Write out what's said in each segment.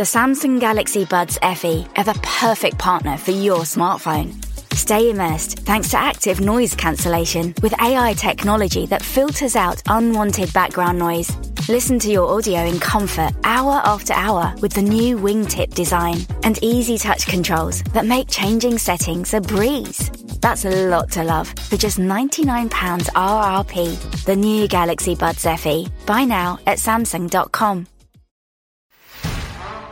The Samsung Galaxy Buds FE are the perfect partner for your smartphone. Stay immersed thanks to active noise cancellation with AI technology that filters out unwanted background noise. Listen to your audio in comfort hour after hour with the new wingtip design and easy touch controls that make changing settings a breeze. That's a lot to love for just £99 RRP. The new Galaxy Buds FE. Buy now at Samsung.com.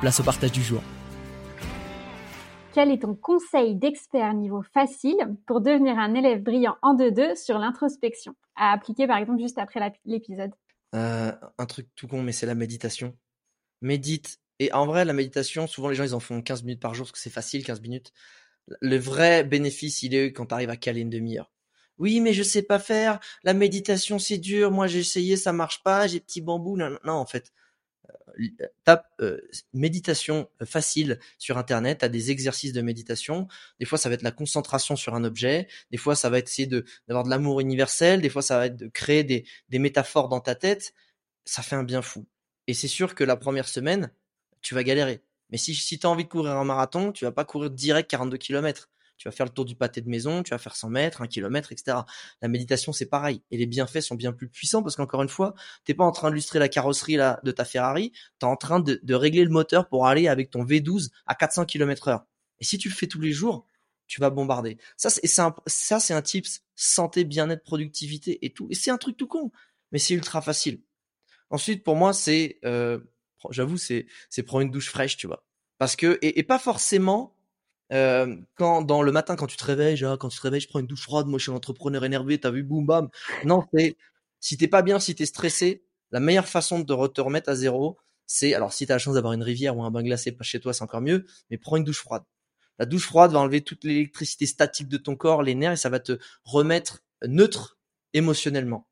Place au partage du jour. Quel est ton conseil d'expert niveau facile pour devenir un élève brillant en 2-2 sur l'introspection? À appliquer par exemple juste après l'épisode. Euh, un truc tout con, mais c'est la méditation. Médite. Et en vrai, la méditation, souvent les gens ils en font 15 minutes par jour parce que c'est facile, 15 minutes. Le vrai bénéfice, il est quand tu arrives à caler une demi-heure. Oui, mais je sais pas faire. La méditation, c'est dur. Moi, j'ai essayé, ça marche pas. J'ai petit bambou. Non, non, en fait, tape euh, méditation facile sur internet, as des exercices de méditation. Des fois, ça va être la concentration sur un objet. Des fois, ça va être essayer de d'avoir de l'amour universel. Des fois, ça va être de créer des, des métaphores dans ta tête. Ça fait un bien fou. Et c'est sûr que la première semaine, tu vas galérer. Mais si, si tu as envie de courir un marathon, tu vas pas courir direct 42 km tu vas faire le tour du pâté de maison, tu vas faire 100 mètres, 1 km, etc. La méditation, c'est pareil. Et les bienfaits sont bien plus puissants parce qu'encore une fois, t'es pas en train d'illustrer la carrosserie là, de ta Ferrari, tu es en train de, régler le moteur pour aller avec ton V12 à 400 km heure. Et si tu le fais tous les jours, tu vas bombarder. Ça, c'est un, ça, c'est un tips santé, bien-être, productivité et tout. Et c'est un truc tout con, mais c'est ultra facile. Ensuite, pour moi, c'est, euh, j'avoue, c'est, c'est prendre une douche fraîche, tu vois. Parce que, et pas forcément euh, quand dans le matin quand tu te réveilles, genre, quand tu te réveilles, je prends une douche froide, moi je suis un entrepreneur énervé, t'as vu, boum bam. Non, c'est si t'es pas bien, si t'es stressé, la meilleure façon de te remettre à zéro, c'est alors si t'as la chance d'avoir une rivière ou un bain glacé pas chez toi, c'est encore mieux, mais prends une douche froide. La douche froide va enlever toute l'électricité statique de ton corps, les nerfs, et ça va te remettre neutre émotionnellement.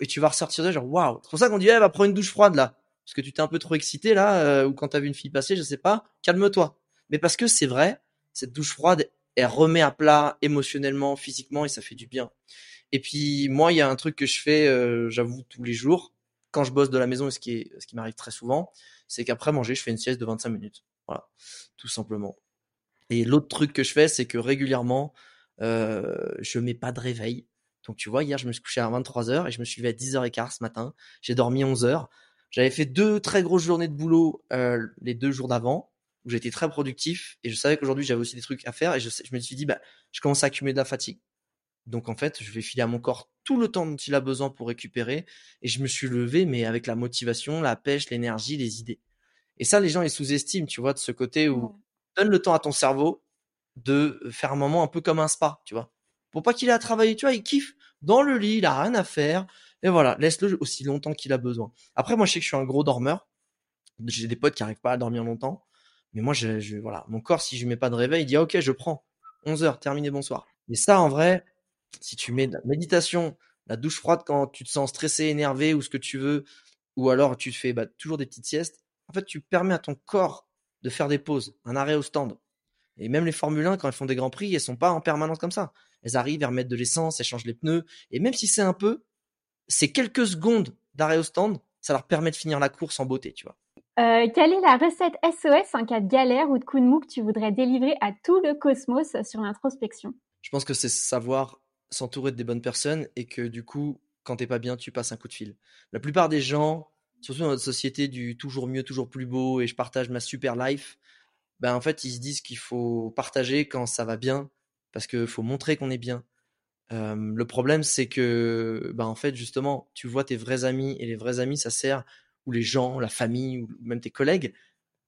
Et tu vas ressortir de genre waouh. C'est pour ça qu'on dit, eh, va prendre une douche froide là, parce que tu t'es un peu trop excité là, euh, ou quand t'as vu une fille passer, je sais pas. Calme-toi. Mais parce que c'est vrai, cette douche froide, elle remet à plat émotionnellement, physiquement, et ça fait du bien. Et puis moi, il y a un truc que je fais, euh, j'avoue, tous les jours, quand je bosse de la maison, et ce qui, qui m'arrive très souvent, c'est qu'après manger, je fais une sieste de 25 minutes. Voilà, tout simplement. Et l'autre truc que je fais, c'est que régulièrement, euh, je mets pas de réveil. Donc tu vois, hier, je me suis couché à 23h et je me suis levé à 10h15 ce matin. J'ai dormi 11h. J'avais fait deux très grosses journées de boulot euh, les deux jours d'avant où j'étais très productif et je savais qu'aujourd'hui j'avais aussi des trucs à faire et je, je me suis dit bah je commence à accumuler de la fatigue. Donc en fait, je vais filer à mon corps tout le temps dont il a besoin pour récupérer et je me suis levé mais avec la motivation, la pêche, l'énergie, les idées. Et ça les gens ils sous-estiment, tu vois, de ce côté où donne le temps à ton cerveau de faire un moment un peu comme un spa, tu vois. Pour pas qu'il ait à travailler, tu vois, il kiffe dans le lit, il a rien à faire et voilà, laisse-le aussi longtemps qu'il a besoin. Après moi je sais que je suis un gros dormeur. J'ai des potes qui arrivent pas à dormir longtemps. Mais moi, je, voilà, mon corps, si je mets pas de réveil, il dit ok, je prends. 11 heures, terminé, bonsoir. Mais ça, en vrai, si tu mets de la méditation, la douche froide quand tu te sens stressé, énervé ou ce que tu veux, ou alors tu fais bah, toujours des petites siestes, en fait, tu permets à ton corps de faire des pauses, un arrêt au stand. Et même les Formule 1, quand elles font des grands prix, elles sont pas en permanence comme ça. Elles arrivent, elles remettre de l'essence, elles changent les pneus. Et même si c'est un peu, c'est quelques secondes d'arrêt au stand, ça leur permet de finir la course en beauté, tu vois. Euh, quelle est la recette SOS en cas de galère ou de coup de mou que tu voudrais délivrer à tout le cosmos sur l'introspection? Je pense que c'est savoir s'entourer de des bonnes personnes et que du coup, quand t'es pas bien, tu passes un coup de fil. La plupart des gens surtout dans notre société du toujours mieux, toujours plus beau et je partage ma super life, ben en fait, ils se disent qu'il faut partager quand ça va bien parce qu'il faut montrer qu'on est bien. Euh, le problème, c'est que, ben en fait, justement, tu vois tes vrais amis et les vrais amis, ça sert, ou les gens, la famille, ou même tes collègues,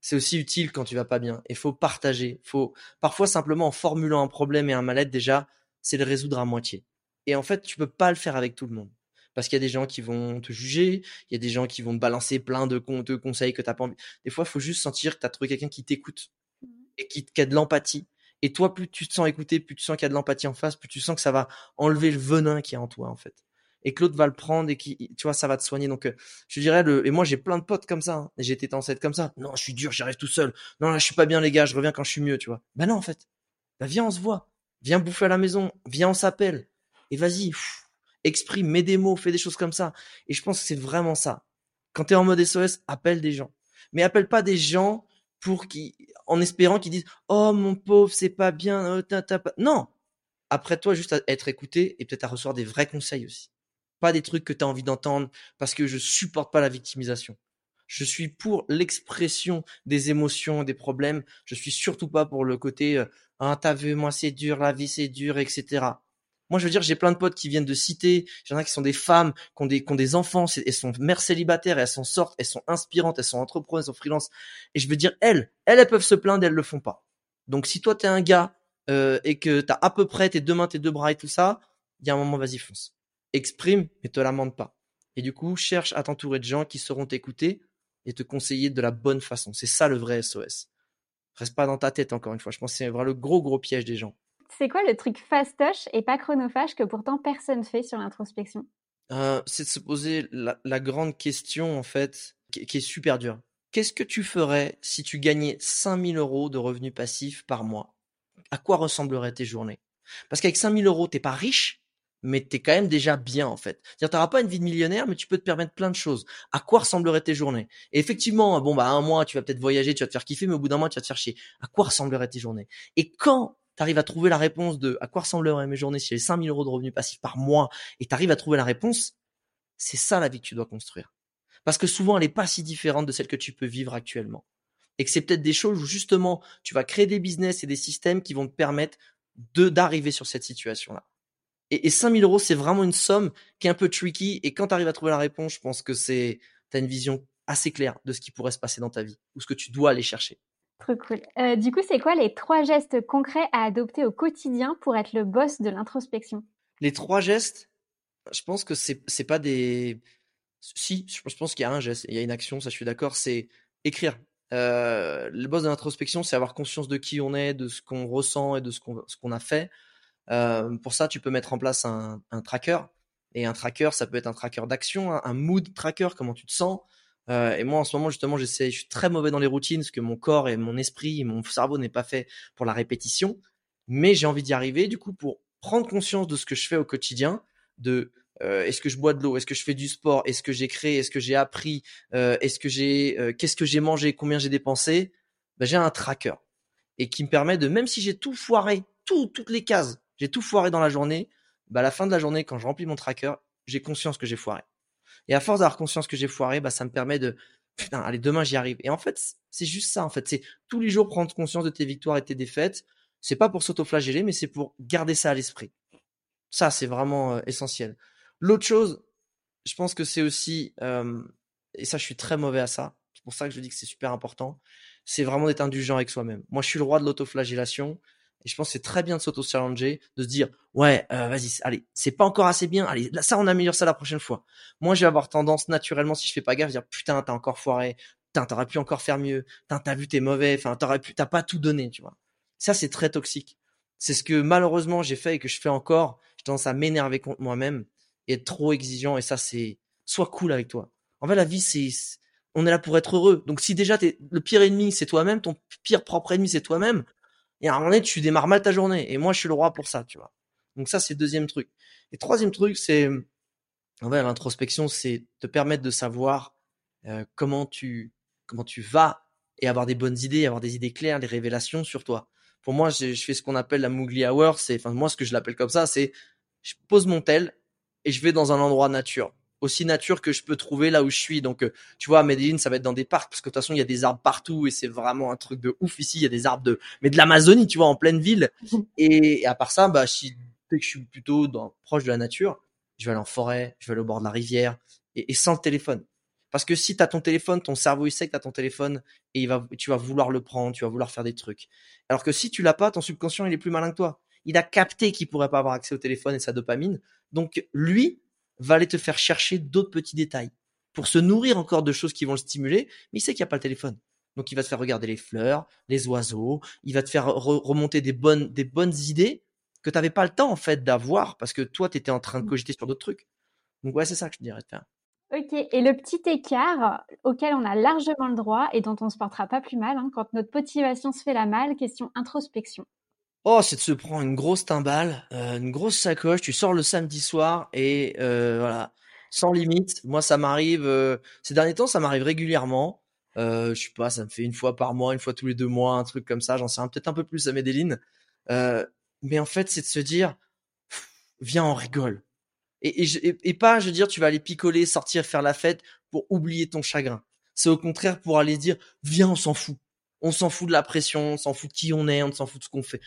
c'est aussi utile quand tu vas pas bien. Il faut partager. Faut parfois simplement en formulant un problème et un mal-être déjà, c'est le résoudre à moitié. Et en fait, tu peux pas le faire avec tout le monde parce qu'il y a des gens qui vont te juger, il y a des gens qui vont te balancer plein de, de conseils que t'as pas envie. Des fois, il faut juste sentir que tu as trouvé quelqu'un qui t'écoute mmh. et qui, qui a de l'empathie. Et toi, plus tu te sens écouté, plus tu sens qu'il y a de l'empathie en face, plus tu sens que ça va enlever le venin qui est en toi, en fait. Et que l'autre va le prendre et qui, tu vois, ça va te soigner. Donc, euh, je dirais le, et moi, j'ai plein de potes comme ça. Hein. J'ai été cette comme ça. Non, je suis dur, j'arrive tout seul. Non, là, je suis pas bien, les gars, je reviens quand je suis mieux, tu vois. Bah non, en fait. Bah viens, on se voit. Viens bouffer à la maison. Viens, on s'appelle. Et vas-y, exprime, mets des mots, fais des choses comme ça. Et je pense que c'est vraiment ça. Quand tu es en mode SOS, appelle des gens. Mais appelle pas des gens pour qui, en espérant qu'ils disent, oh mon pauvre, c'est pas bien, oh, non. Après toi, juste à être écouté et peut-être à recevoir des vrais conseils aussi. Pas des trucs que tu as envie d'entendre parce que je supporte pas la victimisation. Je suis pour l'expression des émotions, des problèmes. Je suis surtout pas pour le côté, ah, t'as vu, moi c'est dur, la vie c'est dur, etc. Moi, je veux dire, j'ai plein de potes qui viennent de citer. Il y en a qui sont des femmes, qui ont des, qui ont des enfants, elles sont mères célibataires, elles s'en sortent, elles sont inspirantes, elles sont entrepreneuses, elles sont freelance. Et je veux dire, elles, elles, elles peuvent se plaindre, elles le font pas. Donc, si toi, t'es un gars, euh, et que t'as à peu près tes deux mains, tes deux bras et tout ça, il y a un moment, vas-y, fonce. Exprime, mais te lamente pas. Et du coup, cherche à t'entourer de gens qui sauront t'écouter et te conseiller de la bonne façon. C'est ça le vrai SOS. Reste pas dans ta tête, encore une fois. Je pense que c'est vraiment le gros, gros piège des gens. C'est quoi le truc fastoche et pas chronophage que pourtant personne fait sur l'introspection? Euh, C'est de se poser la, grande question, en fait, qui, est super dure. Qu'est-ce que tu ferais si tu gagnais 5000 euros de revenus passifs par mois? À quoi ressembleraient tes journées? Parce qu'avec 5000 euros, t'es pas riche, mais t'es quand même déjà bien en fait. C'est-à-dire t'auras pas une vie de millionnaire, mais tu peux te permettre plein de choses. À quoi ressembleraient tes journées? Et effectivement, bon bah un mois tu vas peut-être voyager, tu vas te faire kiffer, mais au bout d'un mois tu vas te faire chier. À quoi ressembleraient tes journées? Et quand tu arrives à trouver la réponse de à quoi ressembleraient mes journées si j'avais 5000 euros de revenus passifs par mois et tu arrives à trouver la réponse, c'est ça la vie que tu dois construire. Parce que souvent, elle n'est pas si différente de celle que tu peux vivre actuellement. Et que c'est peut-être des choses où justement, tu vas créer des business et des systèmes qui vont te permettre d'arriver sur cette situation-là. Et, et 5000 euros, c'est vraiment une somme qui est un peu tricky. Et quand tu arrives à trouver la réponse, je pense que c'est, tu as une vision assez claire de ce qui pourrait se passer dans ta vie ou ce que tu dois aller chercher. Trop cool. Euh, du coup, c'est quoi les trois gestes concrets à adopter au quotidien pour être le boss de l'introspection? Les trois gestes, je pense que c'est c'est pas des. Si, je pense qu'il y a un geste, il y a une action, ça je suis d'accord, c'est écrire. Euh, le boss de l'introspection, c'est avoir conscience de qui on est, de ce qu'on ressent et de ce qu'on ce qu'on a fait. Euh, pour ça, tu peux mettre en place un, un tracker. Et un tracker, ça peut être un tracker d'action, un mood tracker, comment tu te sens. Euh, et moi, en ce moment, justement, j'essaie, je suis très mauvais dans les routines parce que mon corps et mon esprit, mon cerveau n'est pas fait pour la répétition. Mais j'ai envie d'y arriver. Du coup, pour prendre conscience de ce que je fais au quotidien, de euh, est-ce que je bois de l'eau, est-ce que je fais du sport, est-ce que j'ai créé, est-ce que j'ai appris, euh, est-ce que j'ai, euh, qu'est-ce que j'ai mangé, combien j'ai dépensé, ben, j'ai un tracker et qui me permet de, même si j'ai tout foiré, tout, toutes les cases, j'ai tout foiré dans la journée, ben, à la fin de la journée, quand je remplis mon tracker, j'ai conscience que j'ai foiré. Et à force d'avoir conscience que j'ai foiré, bah, ça me permet de, putain, allez, demain, j'y arrive. Et en fait, c'est juste ça, en fait. C'est tous les jours prendre conscience de tes victoires et tes défaites. C'est pas pour s'autoflageller, mais c'est pour garder ça à l'esprit. Ça, c'est vraiment euh, essentiel. L'autre chose, je pense que c'est aussi, euh, et ça, je suis très mauvais à ça. C'est pour ça que je dis que c'est super important. C'est vraiment d'être indulgent avec soi-même. Moi, je suis le roi de l'autoflagellation. Et je pense que c'est très bien de s'auto-challenger, de se dire, ouais, euh, vas-y, allez, c'est pas encore assez bien, allez, là, ça, on améliore ça la prochaine fois. Moi, je vais avoir tendance, naturellement, si je fais pas gaffe, à dire, putain, t'as encore foiré, putain, t'aurais pu encore faire mieux, putain, t'as vu, t'es mauvais, enfin, t'aurais pu, t'as pas tout donné, tu vois. Ça, c'est très toxique. C'est ce que, malheureusement, j'ai fait et que je fais encore. J'ai tendance à m'énerver contre moi-même et être trop exigeant, et ça, c'est, sois cool avec toi. En fait, la vie, c'est, on est là pour être heureux. Donc, si déjà t'es, le pire ennemi, c'est toi-même, ton pire propre ennemi, c'est toi-même, et à un moment donné, tu démarres mal ta journée. Et moi, je suis le roi pour ça, tu vois. Donc ça, c'est le deuxième truc. Et troisième truc, c'est, en fait, l'introspection, c'est te permettre de savoir euh, comment tu comment tu vas et avoir des bonnes idées, avoir des idées claires, des révélations sur toi. Pour moi, je, je fais ce qu'on appelle la Moogly Hour. C'est, enfin, moi, ce que je l'appelle comme ça, c'est je pose mon tel et je vais dans un endroit nature. Aussi nature que je peux trouver là où je suis. Donc, euh, tu vois, à Medellin, ça va être dans des parcs parce que de toute façon, il y a des arbres partout et c'est vraiment un truc de ouf ici. Il y a des arbres de, mais de l'Amazonie, tu vois, en pleine ville. Et, à part ça, bah, si dès que je suis plutôt dans, proche de la nature, je vais aller en forêt, je vais aller au bord de la rivière et, sans le téléphone. Parce que si tu as ton téléphone, ton cerveau il sait que tu as ton téléphone et il va, tu vas vouloir le prendre, tu vas vouloir faire des trucs. Alors que si tu l'as pas, ton subconscient il est plus malin que toi. Il a capté qu'il pourrait pas avoir accès au téléphone et sa dopamine. Donc lui, va aller te faire chercher d'autres petits détails pour se nourrir encore de choses qui vont le stimuler, mais il sait qu'il n'y a pas le téléphone. Donc il va te faire regarder les fleurs, les oiseaux, il va te faire remonter des bonnes, des bonnes idées que tu n'avais pas le temps en fait d'avoir parce que toi tu étais en train de mmh. cogiter sur d'autres trucs. Donc ouais, c'est ça que je dirais de faire. Ok, et le petit écart auquel on a largement le droit et dont on se portera pas plus mal hein, quand notre motivation se fait la malle, question introspection. Oh, c'est de se prendre une grosse timbale, euh, une grosse sacoche, tu sors le samedi soir et euh, voilà, sans limite. Moi, ça m'arrive, euh, ces derniers temps, ça m'arrive régulièrement. je sais pas, ça me fait une fois par mois, une fois tous les deux mois, un truc comme ça. J'en sais peut-être un peu plus à Medellin. mais en fait, c'est de se dire, viens, on rigole. Et, et, et, pas, je veux dire, tu vas aller picoler, sortir, faire la fête pour oublier ton chagrin. C'est au contraire pour aller dire, viens, on s'en fout. On s'en fout de la pression, on s'en fout de qui on est, on s'en fout de ce qu'on fait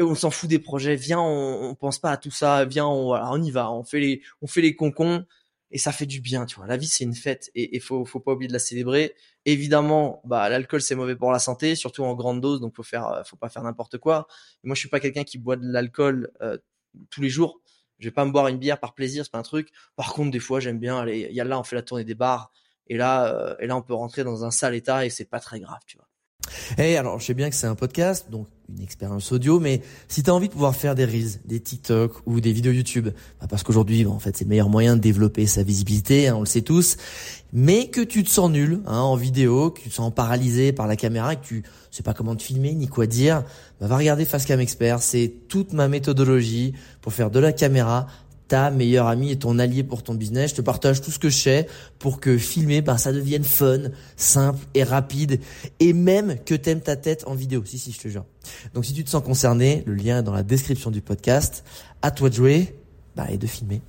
on s'en fout des projets, viens, on, on, pense pas à tout ça, viens, on, voilà, on y va, on fait les, on fait les concons et ça fait du bien, tu vois. La vie c'est une fête et il faut, faut pas oublier de la célébrer. Évidemment, bah l'alcool c'est mauvais pour la santé, surtout en grande dose, donc faut faire, faut pas faire n'importe quoi. moi je suis pas quelqu'un qui boit de l'alcool euh, tous les jours. Je vais pas me boire une bière par plaisir, c'est pas un truc. Par contre, des fois j'aime bien aller, y a là on fait la tournée des bars et là, euh, et là on peut rentrer dans un sale état et c'est pas très grave, tu vois. Eh alors, je sais bien que c'est un podcast, donc une expérience audio, mais si tu as envie de pouvoir faire des reels, des TikTok ou des vidéos YouTube, bah parce qu'aujourd'hui, en fait, c'est le meilleur moyen de développer sa visibilité, hein, on le sait tous, mais que tu te sens nul hein, en vidéo, que tu te sens paralysé par la caméra et que tu sais pas comment te filmer ni quoi dire, bah va regarder Facecam Expert, c'est toute ma méthodologie pour faire de la caméra ta meilleure amie et ton allié pour ton business. Je te partage tout ce que je sais pour que filmer, ben, ça devienne fun, simple et rapide et même que t'aimes ta tête en vidéo. Si, si, je te jure. Donc, si tu te sens concerné, le lien est dans la description du podcast. À toi de jouer, bah, et de filmer.